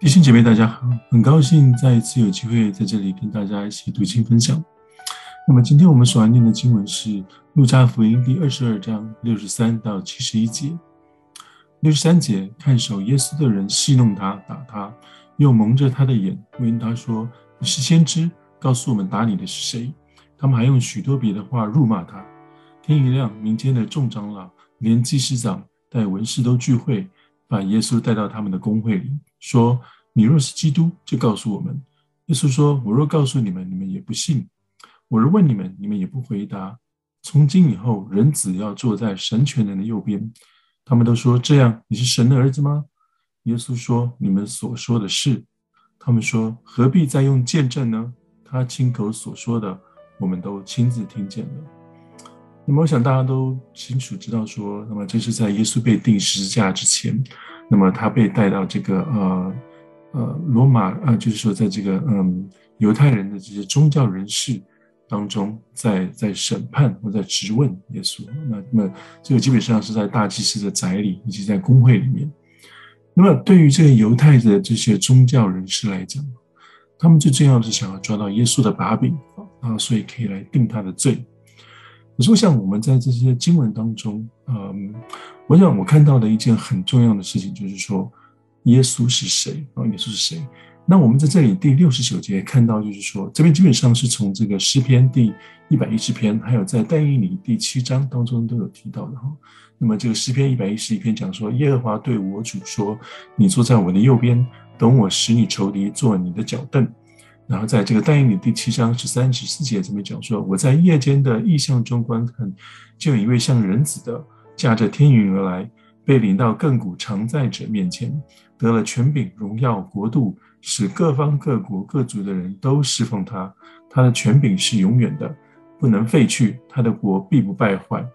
弟兄姐妹，大家好，很高兴再一次有机会在这里跟大家一起读经分享。那么今天我们所要念的经文是《路加福音》第二十二章六十三到七十一节。六十三节，看守耶稣的人戏弄他，打他，又蒙着他的眼，问他说：“你是先知，告诉我们打你的是谁？”他们还用许多别的话辱骂他。天一亮，民间的众长老连祭司长带文士都聚会。把耶稣带到他们的公会里，说：“你若是基督，就告诉我们。”耶稣说：“我若告诉你们，你们也不信；我若问你们，你们也不回答。从今以后，人子要坐在神权人的右边。”他们都说：“这样，你是神的儿子吗？”耶稣说：“你们所说的是。”他们说：“何必再用见证呢？他亲口所说的，我们都亲自听见了。”那么，我想大家都清楚知道说，那么这是在耶稣被钉十字架之前，那么他被带到这个呃呃罗马呃，就是说在这个嗯犹太人的这些宗教人士当中，在在审判或在质问耶稣。那那么这个基本上是在大祭司的宅里以及在公会里面。那么对于这个犹太的这些宗教人士来讲，他们最重要的是想要抓到耶稣的把柄啊，所以可以来定他的罪。可是，我想我们在这些经文当中，嗯，我想我看到的一件很重要的事情，就是说，耶稣是谁啊？耶稣是谁？那我们在这里第六十九节看到，就是说，这边基本上是从这个诗篇第一百一十篇，还有在但以理第七章当中都有提到的哈。那么这个诗篇一百一十一篇讲说，耶和华对我主说：“你坐在我的右边，等我使你仇敌做你的脚凳。”然后在这个但以理第七章十三十四节这边讲说，我在夜间的异象中观看，就有一位像人子的驾着天云而来，被领到亘古常在者面前，得了权柄、荣耀、国度，使各方各国各族的人都侍奉他。他的权柄是永远的，不能废去，他的国必不败坏。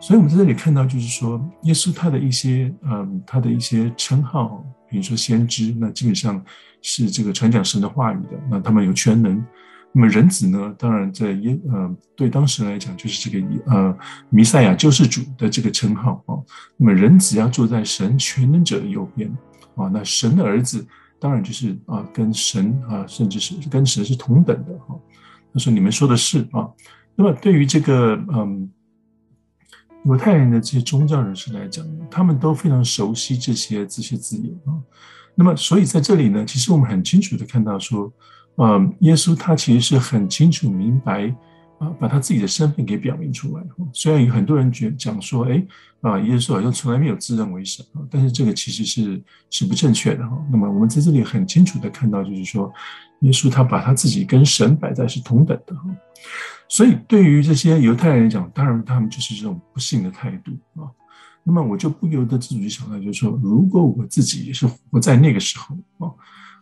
所以，我们在这里看到，就是说，耶稣他的一些嗯，他的一些称号。比如说先知，那基本上是这个传讲神的话语的，那他们有全能。那么人子呢？当然在耶呃，对当时来讲就是这个呃弥赛亚救世主的这个称号啊。那么人子要坐在神全能者的右边啊。那神的儿子当然就是啊，跟神啊，甚至是跟神是同等的哈。他说你们说的是啊。那么对于这个嗯。犹太人的这些宗教人士来讲，他们都非常熟悉这些这些字眼啊。那么，所以在这里呢，其实我们很清楚的看到说，呃，耶稣他其实是很清楚明白啊，把他自己的身份给表明出来。虽然有很多人觉讲说，哎，啊，耶稣好像从来没有自认为神啊，但是这个其实是是不正确的哈。那么我们在这里很清楚的看到，就是说，耶稣他把他自己跟神摆在是同等的哈。所以，对于这些犹太人来讲，当然他们就是这种不幸的态度啊。那么，我就不由得自己想到，就是说，如果我自己也是活在那个时候啊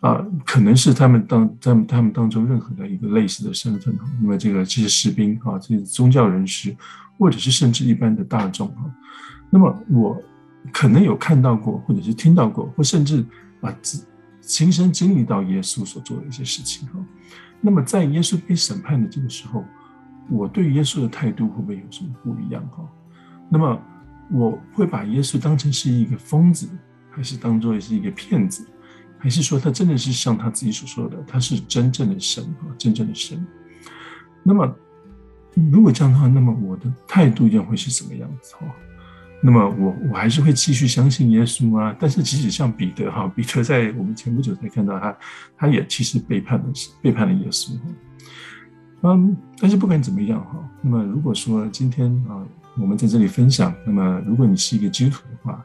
啊，可能是他们当他们他们当中任何的一个类似的身份，那么这个这些士兵啊，这些宗教人士，或者是甚至一般的大众啊，那么我可能有看到过，或者是听到过，或甚至啊，亲身经历到耶稣所做的一些事情哈。那么，在耶稣被审判的这个时候，我对耶稣的态度会不会有什么不一样哈？那么我会把耶稣当成是一个疯子，还是当作是一个骗子，还是说他真的是像他自己所说的，他是真正的神哈，真正的神？那么如果这样的话，那么我的态度又会是什么样子哈？那么我我还是会继续相信耶稣吗？但是即使像彼得哈，彼得在我们前不久才看到他，他也其实背叛了背叛了耶稣。嗯，但是不管怎么样哈，那么如果说今天啊，我们在这里分享，那么如果你是一个基督徒的话，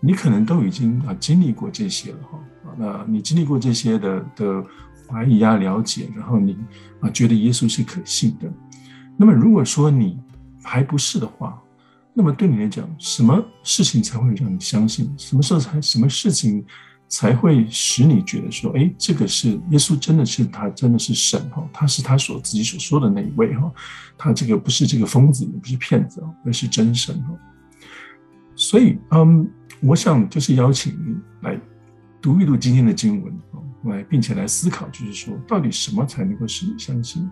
你可能都已经啊经历过这些了哈，那你经历过这些的的怀疑啊、了解，然后你啊觉得耶稣是可信的，那么如果说你还不是的话，那么对你来讲，什么事情才会让你相信？什么时候才什么事情？才会使你觉得说，哎，这个是耶稣，真的是他，真的是神哈，他是他所自己所说的那一位哈，他这个不是这个疯子，也不是骗子，而是真神哈。所以，嗯，我想就是邀请你来读一读今天的经文啊，来，并且来思考，就是说，到底什么才能够使你相信？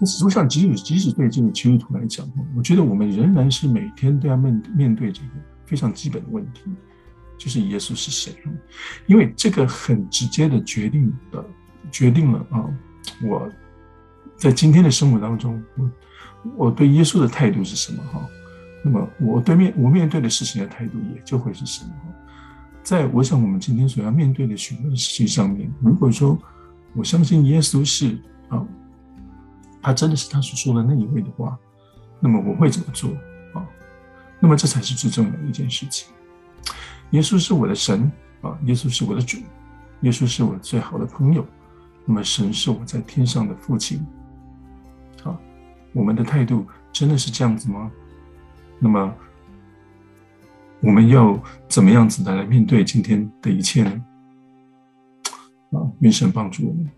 但是，我想，即使即使对这个基督徒来讲，我觉得我们仍然是每天都要面面对这个非常基本的问题。就是耶稣是谁，因为这个很直接的决定的决定了啊，我在今天的生活当中，我我对耶稣的态度是什么哈？那么我对面我面对的事情的态度也就会是什么？在我想我们今天所要面对的许多的事情上面，如果说我相信耶稣是啊，他真的是他所说的那一位的话，那么我会怎么做啊？那么这才是最重要的一件事情。耶稣是我的神啊，耶稣是我的主，耶稣是我最好的朋友。那么神是我在天上的父亲。啊，我们的态度真的是这样子吗？那么我们要怎么样子的来面对今天的一切呢？啊，愿神帮助我们，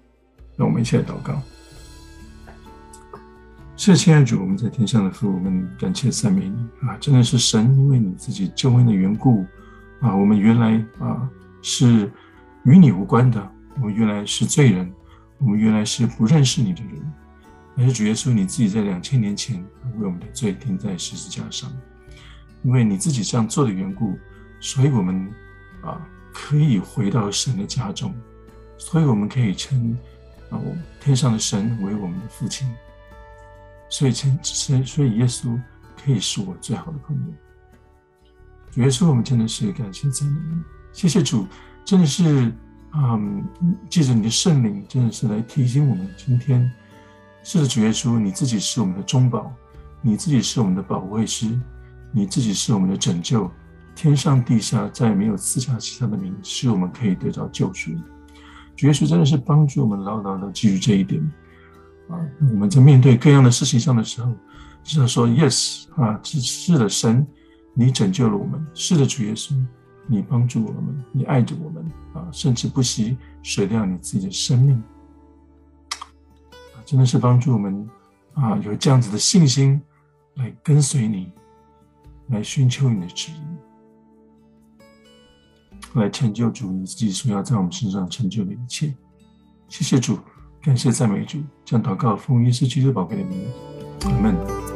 让我们一起来祷告。谢谢亲爱的主，我们在天上的父，我们感谢赞美你啊！真的是神，因为你自己救恩的缘故啊，我们原来啊是与你无关的，我们原来是罪人，我们原来是不认识你的人。但是主耶稣，你自己在两千年前为我们的罪钉在十字架上，因为你自己这样做的缘故，所以我们啊可以回到神的家中，所以我们可以称啊天上的神为我们的父亲，所以称所以所以耶稣可以是我最好的朋友。主耶稣，我们真的是感谢赞美你，谢谢主，真的是嗯，借着你的圣灵，真的是来提醒我们今天。是，主耶稣，你自己是我们的中保，你自己是我们的保卫师，你自己是我们的拯救，天上地下再也没有赐下其他的名，是我们可以得到救赎。主耶稣真的是帮助我们牢牢的记住这一点啊！我们在面对各样的事情上的时候，只能说 yes 啊，是是的，神，你拯救了我们，是的，主耶稣，你帮助我们，你爱着我们啊，甚至不惜舍掉你自己的生命。真的是帮助我们啊，有这样子的信心来跟随你，来寻求你的旨意，来成就主你自己所要在我们身上成就的一切。谢谢主，感谢赞美主，将祷告奉耶稣基督宝贵的名，阿门。